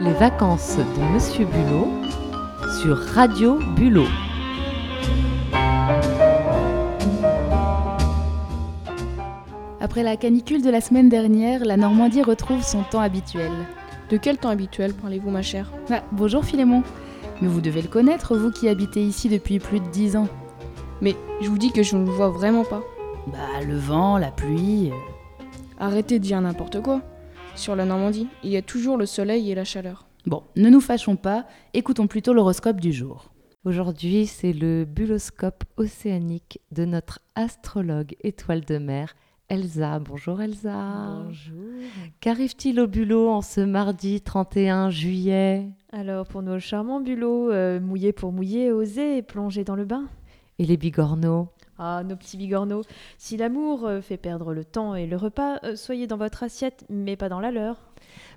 Les vacances de Monsieur Bulot sur Radio Bulot. Après la canicule de la semaine dernière, la Normandie retrouve son temps habituel. De quel temps habituel parlez-vous, ma chère? Ah, bonjour Philémon. Mais vous devez le connaître, vous qui habitez ici depuis plus de dix ans. Mais je vous dis que je ne le vois vraiment pas. Bah, le vent, la pluie. euh. Arrêtez de dire n'importe quoi. Sur la Normandie, il y a toujours le soleil et la chaleur. Bon, ne nous fâchons pas, écoutons plutôt l'horoscope du jour. Aujourd'hui, c'est le buloscope océanique de notre astrologue étoile de mer, Elsa. Bonjour Elsa. Bonjour. Qu'arrive-t-il au bulot en ce mardi 31 juillet? Alors, pour nos charmants bulots, euh, mouiller pour mouiller, oser et plonger dans le bain. Et les bigorneaux? Ah, nos petits bigorneaux. Si l'amour euh, fait perdre le temps et le repas, euh, soyez dans votre assiette, mais pas dans la leur.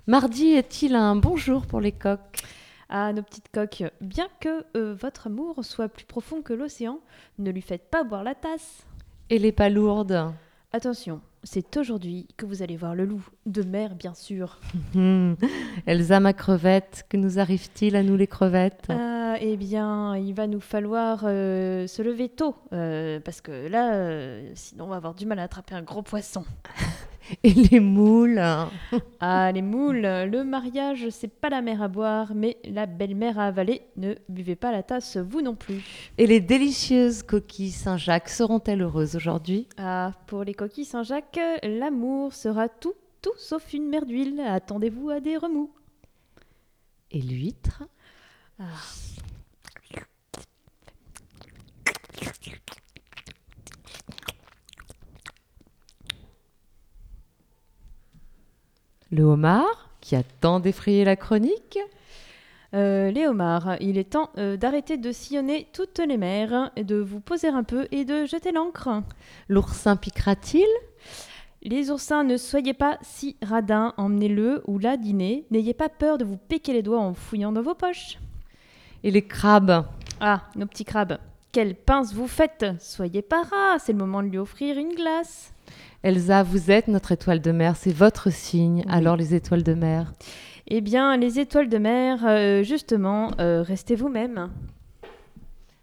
Mardi est-il un bon jour pour les coqs? Ah, nos petites coques, bien que euh, votre amour soit plus profond que l'océan, ne lui faites pas boire la tasse. Et les palourdes Attention, c'est aujourd'hui que vous allez voir le loup, de mer bien sûr. Elsa, ma crevette, que nous arrive-t-il à nous les crevettes? Eh bien, il va nous falloir euh, se lever tôt, euh, parce que là, euh, sinon on va avoir du mal à attraper un gros poisson. Et les moules Ah, les moules, le mariage, c'est pas la mer à boire, mais la belle-mère à avaler. Ne buvez pas la tasse, vous non plus. Et les délicieuses coquilles Saint-Jacques seront-elles heureuses aujourd'hui? Ah, pour les coquilles Saint-Jacques, l'amour sera tout, tout sauf une mer d'huile. Attendez-vous à des remous. Et l'huître? Ah. Le homard, qui a tant défrayé la chronique Euh, les homards, il est temps euh, d'arrêter de sillonner toutes les mers, et de vous poser un peu et de jeter l'ancre. L'oursin piquera-t-il Les oursins, ne soyez pas si radins, emmenez-le ou la dîner. N'ayez pas peur de vous piquer les doigts en fouillant dans vos poches. Et les crabes Ah, nos petits crabes, quelle pince vous faites Soyez pas ras, c'est le moment de lui offrir une glace. Elsa, vous êtes notre étoile de mer, c'est votre signe. Oui. Alors les étoiles de mer Eh bien, les étoiles de mer, euh, justement, euh, restez vous-même.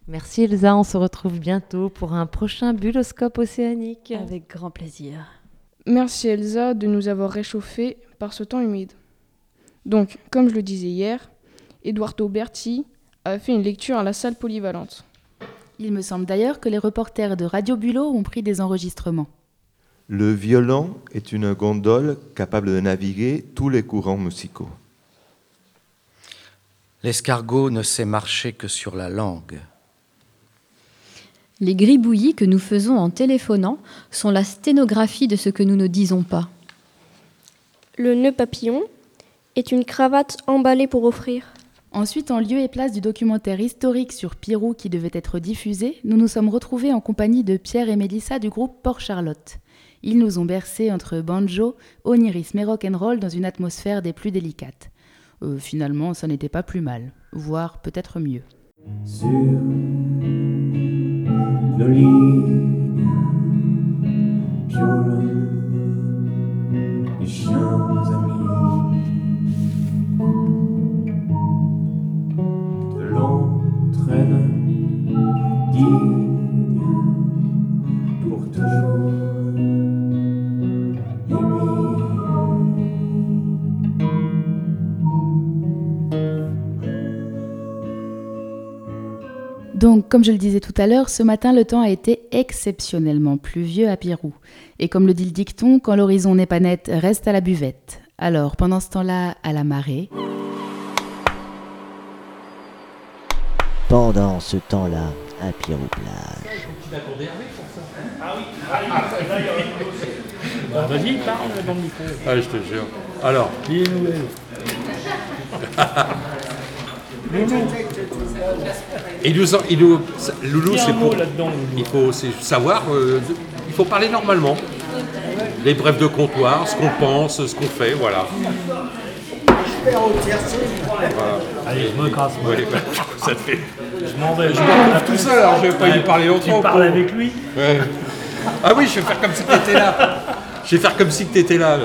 Merci Elsa, on se retrouve bientôt pour un prochain buloscope océanique. Avec grand plaisir. Merci Elsa de nous avoir réchauffés par ce temps humide. Donc, comme je le disais hier, Eduardo Berti a fait une lecture à la salle polyvalente. Il me semble d'ailleurs que les reporters de Radio Bulot ont pris des enregistrements. Le violon est une gondole capable de naviguer tous les courants musicaux. L'escargot ne sait marcher que sur la langue. Les gribouillis que nous faisons en téléphonant sont la sténographie de ce que nous ne disons pas. Le nœud papillon est une cravate emballée pour offrir. Ensuite, en lieu et place du documentaire historique sur Pirou qui devait être diffusé, nous nous sommes retrouvés en compagnie de Pierre et Mélissa du groupe Port Charlotte. Ils nous ont bercés entre banjo, onirisme et rock'n'roll dans une atmosphère des plus délicates. Euh, finalement, ça n'était pas plus mal, voire peut-être mieux. Donc, comme je le disais tout à l'heure, ce matin, le temps a été exceptionnellement pluvieux à Pirou. Et comme le dit le dicton, quand l'horizon n'est pas net, reste à la buvette. Alors, pendant ce temps-là, à la marée, Pendant ce temps-là, à Pirou-Plage. Bah, Vas-y, parle dans le micro. Ah, je te jure. Alors, nouvelle. il nous, en- il nous- ça- Loulou, Dis un c'est mot pour. là-dedans, Loulou. Il faut c'est savoir. euh, de- il faut parler normalement. Les brefs de comptoir, ce qu'on pense, ce qu'on fait, voilà. Allez, je me casse. moi. Ouais, bah, ça te fait. Je m'en vais. Je retrouve tout seul, alors je vais pas lui parler longtemps. Tu parles avec lui Ouais. Ah oui, je vais faire comme si tu étais là. Je vais faire comme si tu étais là. là.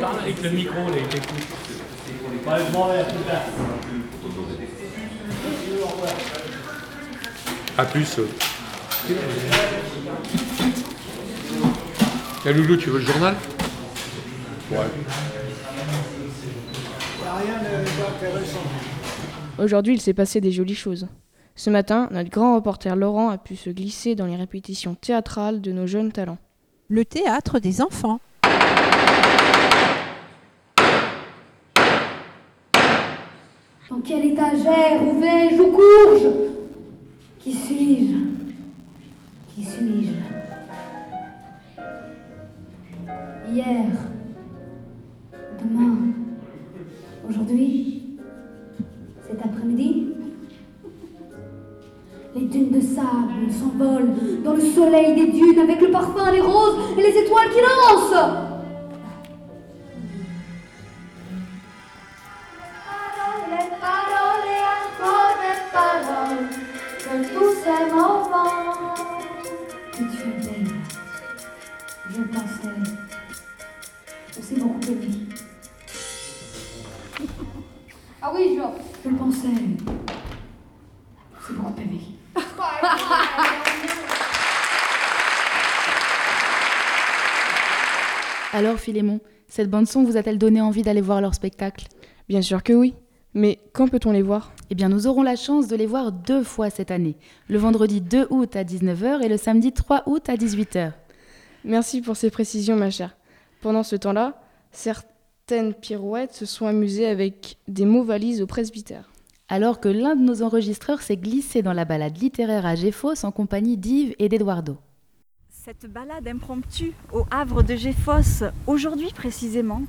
Parle avec le micro, là, il t'écoute. Ouais, je m'en vais, à plus tard. A plus. euh. Eh, Loulou, tu veux le journal? Ouais. Aujourd'hui, il s'est passé des jolies choses. Ce matin, notre grand reporter Laurent a pu se glisser dans les répétitions théâtrales de nos jeunes talents. Le théâtre des enfants. Dans quelle étagère où vais-je Où cours-je? Qui suis-je? Qui suis-je? Hier, demain, aujourd'hui, dunes de sable s'envolent dans le soleil des dunes avec le parfum des roses et les étoiles qui moments. Que tu es belle. Je pensais. On s'est beaucoup aimé. Ah oui, je. Je pensais. On s'est beaucoup aimé. Alors Philémon, cette bande-son vous a-t-elle donné envie d'aller voir leur spectacle? Bien sûr que oui. Mais quand peut-on les voir? Eh bien, nous aurons la chance de les voir deux fois cette année. Le vendredi 2 août à 19h et le samedi 3 août à 18h. Merci pour ces précisions, ma chère. Pendant ce temps-là, certaines pirouettes se sont amusées avec des mots valises au presbytère. Alors que l'un de nos enregistreurs s'est glissé dans la balade littéraire à Géfos en compagnie d'Yves et d'Eduardo. Cette balade impromptue au Havre de Géfos, aujourd'hui précisément,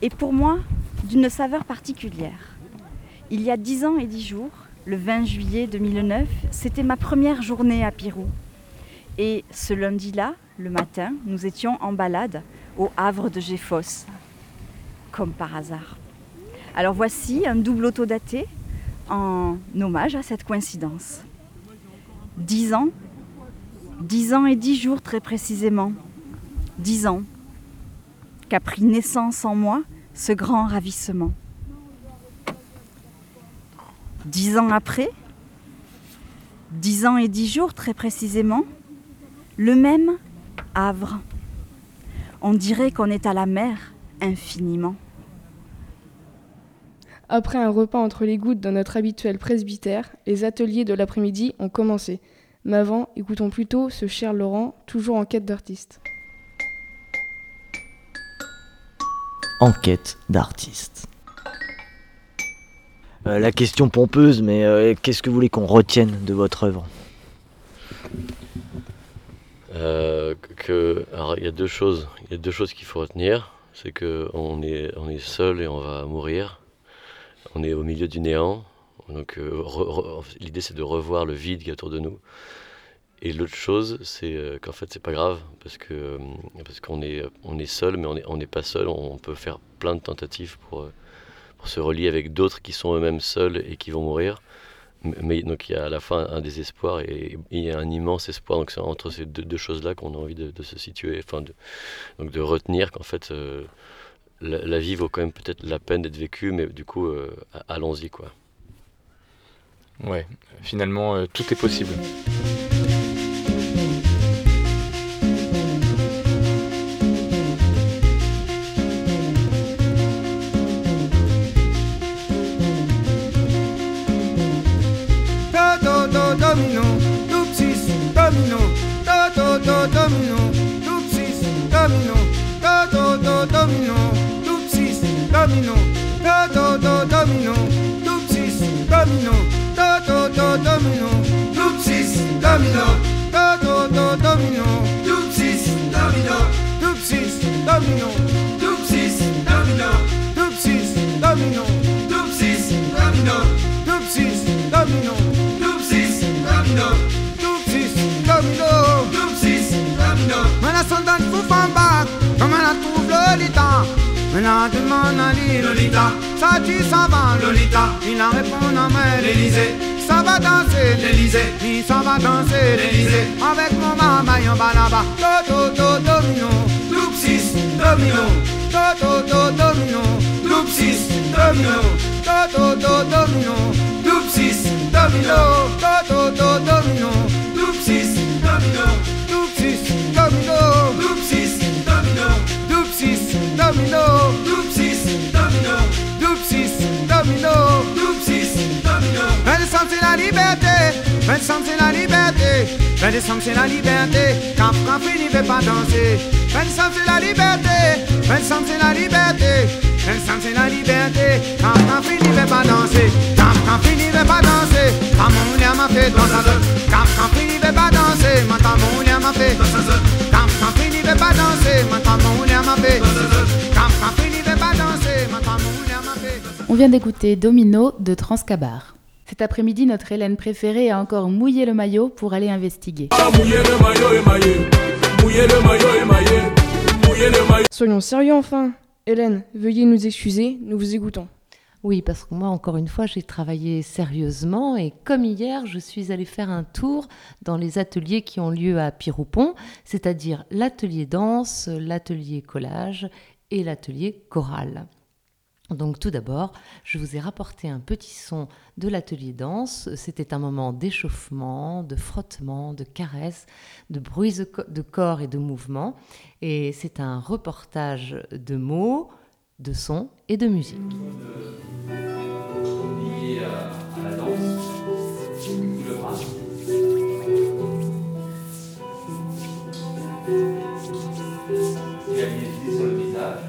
est pour moi d'une saveur particulière. Il y a dix ans et dix jours, le 20 juillet 2009, c'était ma première journée à Pirou. Et ce lundi-là, le matin, nous étions en balade au Havre de Géfos, comme par hasard. Alors voici un double autodaté en hommage à cette coïncidence. Dix ans, dix ans et dix jours très précisément, dix ans qu'a pris naissance en moi ce grand ravissement. Dix ans après, dix ans et dix jours très précisément, le même Havre. On dirait qu'on est à la mer infiniment. Après un repas entre les gouttes dans notre habituel presbytère, les ateliers de l'après-midi ont commencé. Mais avant, écoutons plutôt ce cher Laurent, toujours en quête d'artiste. En quête d'artiste. Euh, la question pompeuse, mais euh, qu'est-ce que vous voulez qu'on retienne de votre œuvre? Euh, que, alors il y a deux choses, il y a deux choses qu'il faut retenir, c'est que on est, on est seul et on va mourir. On est au milieu du néant, donc euh, l'idée c'est de revoir le vide qui est autour de nous. Et l'autre chose, c'est euh, qu'en fait c'est pas grave parce que euh, parce qu'on est on est seul, mais on est on n'est pas seul. On peut faire plein de tentatives pour pour se relier avec d'autres qui sont eux-mêmes seuls et qui vont mourir. Mais donc il y a à la fin un désespoir et a un immense espoir. Donc c'est entre ces deux, choses-là qu'on a envie de, se situer, enfin de, donc de retenir qu'en fait la, vie vaut quand même peut-être la peine d'être vécue, mais du coup allons-y quoi. Ouais, finalement, euh, tout est possible. domino. Doupsis, domino. Doupsis, domino. Doupsis, domino. Doupsis, domino. Doupsis, domino. Doupsis, domino. Doupsis, domino. Mana soldat fouf en bas, comme la trouve Lolita. Mana demande à lui Lolita, ça tu s'en va Lolita. Il en répond à main l'Elysée. Ça va danser l'Elysée, il s'en va danser l'Elysée. Avec mon maman, on va là-bas. Do, do, do, domino. Dupsis domino. Do do do domino, dupsis domino. do do do domino, doupsis, domino, do do do domino, doupsis, domino, doupsis, domino, doupsis, domino, doupsis, domino, doupsis, domino, doupsis, domino, doupsis, domino. Vincent c'est la liberté, Vincent c'est la liberté, Vincent c'est la liberté, quand quand fini veut pas danser. Vincent c'est la liberté, Vincent c'est la liberté, Vincent c'est la liberté, quand quand fini veut pas danser, quand quand fini veut pas danser, quand mon lien m'a fait danser, quand quand fini veut pas danser, maintenant mon lien m'a fait danser, quand quand fini veut pas danser, maintenant mon lien m'a fait quand quand fini veut pas danser, maintenant mon lien m'a fait On vient d'écouter Domino de Transcabar. Cet après-midi, notre Hélène préférée a encore mouillé le maillot pour aller investiguer. Soyons sérieux enfin. Hélène, veuillez nous excuser, nous vous écoutons. Oui, parce que moi, encore une fois, j'ai travaillé sérieusement et comme hier, je suis allée faire un tour dans les ateliers qui ont lieu à Piroupon, c'est-à-dire l'atelier danse, l'atelier collage et l'atelier chorale. Donc tout d'abord, je vous ai rapporté un petit son de l'atelier danse. C'était un moment d'échauffement, de frottement, de caresse, de bruits de co- de corps et de mouvements. Et c'est un reportage de mots, de sons et de musique. sur le visage.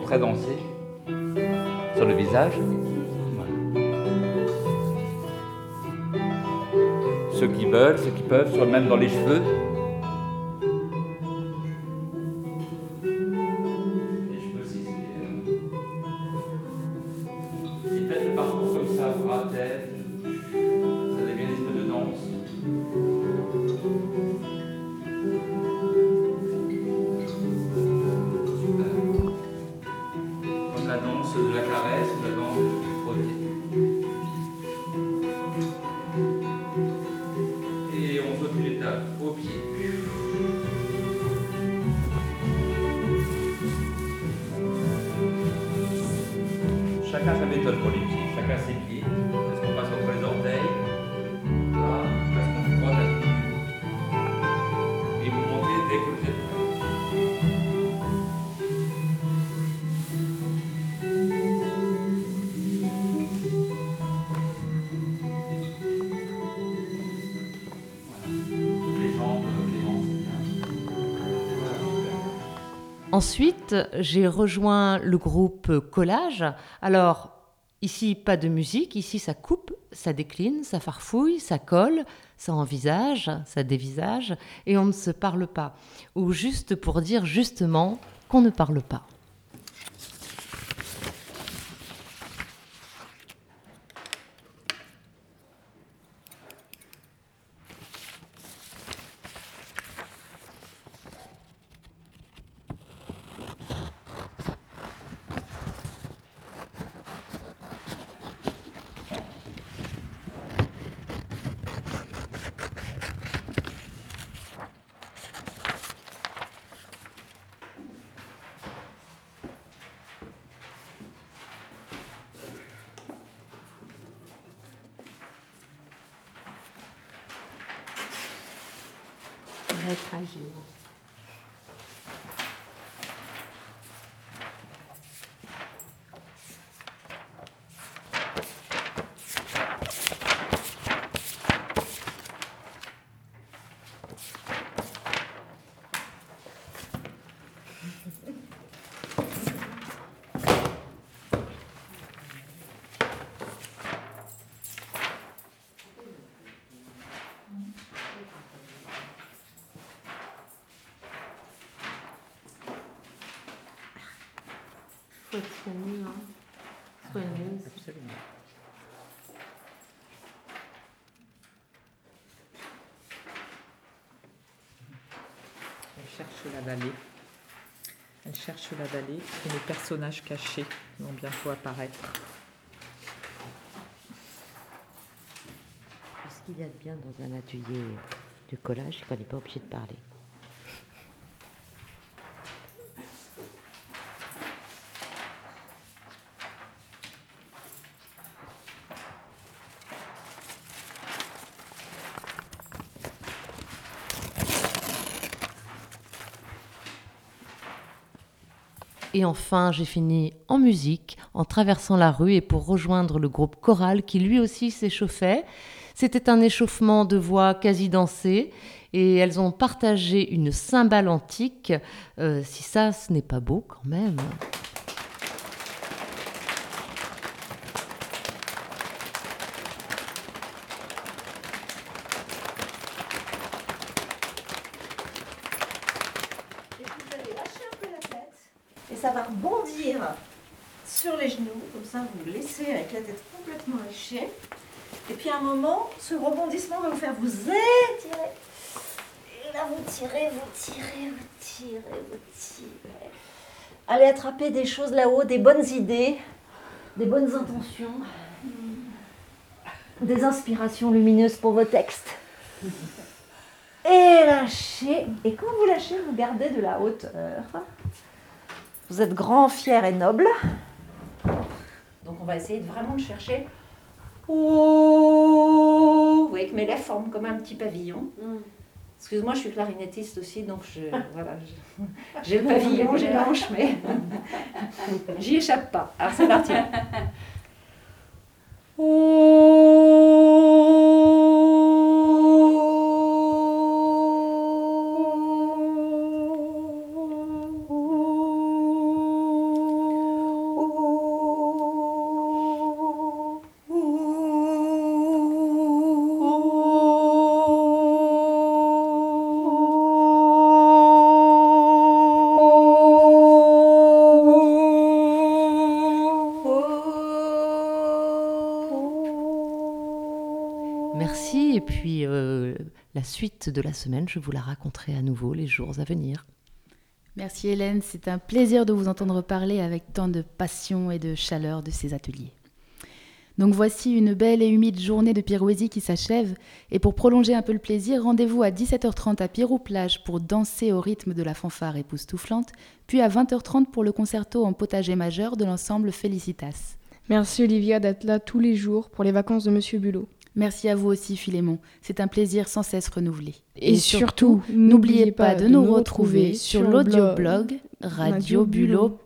Très dansé. Sur le visage. Ceux qui veulent, ceux qui peuvent, soit même dans les cheveux. Ensuite, j'ai rejoint le groupe Collage. Alors, ici, pas de musique, ici, ça coupe, ça décline, ça farfouille, ça colle, ça envisage, ça dévisage, et on ne se parle pas. Ou juste pour dire justement qu'on ne parle pas. 还弹琴？Faut être soigneux, hein. Soigneux. Absolument. Elle cherche la vallée. Elle cherche la vallée et les personnages cachés vont bientôt apparaître. Ce qu'il y a de bien dans un atelier de collage, qu'on n'est pas obligé de parler. Et enfin, j'ai fini en musique, en traversant la rue et pour rejoindre le groupe choral qui lui aussi s'échauffait. C'était un échauffement de voix quasi dansée et elles ont partagé une cymbale antique. Euh, si ça, ce n'est pas beau quand même. Et vous allez lâcher un peu la tête et ça va rebondir sur les genoux, comme ça vous laissez avec la tête complètement lâchée. Et puis à un moment, ce rebondissement va vous faire vous étirer. Et là vous tirez, vous tirez, vous tirez, vous tirez. Allez attraper des choses là-haut, des bonnes idées, des bonnes intentions, des inspirations lumineuses pour vos textes. Et lâchez. Et quand vous lâchez, vous gardez de la hauteur. Vous êtes grand, fier et noble. Donc on va essayer de vraiment de chercher. Vous voyez que mes lèvres forment comme un petit pavillon. Excuse-moi, je suis clarinettiste aussi, donc je, voilà, j'ai le pavillon, j'ai l'anche, mais j'y échappe pas. Alors c'est parti. suite de la semaine, je vous la raconterai à nouveau les jours à venir. Merci Hélène, c'est un plaisir de vous entendre parler avec tant de passion et de chaleur de ces ateliers. Donc voici une belle et humide journée de Pirouésie qui s'achève, et pour prolonger un peu le plaisir, rendez-vous à 17h30 à Pirou-Plage pour danser au rythme de la fanfare époustouflante, puis à 20h30 pour le concerto en potager majeur de l'ensemble Felicitas. Merci Olivia d'être là tous les jours pour les vacances de Monsieur Bulot. Merci à vous aussi Philémon, c'est un plaisir sans cesse renouvelé. Et surtout, n'oubliez pas de nous retrouver sur l'audioblog Radio Bulot.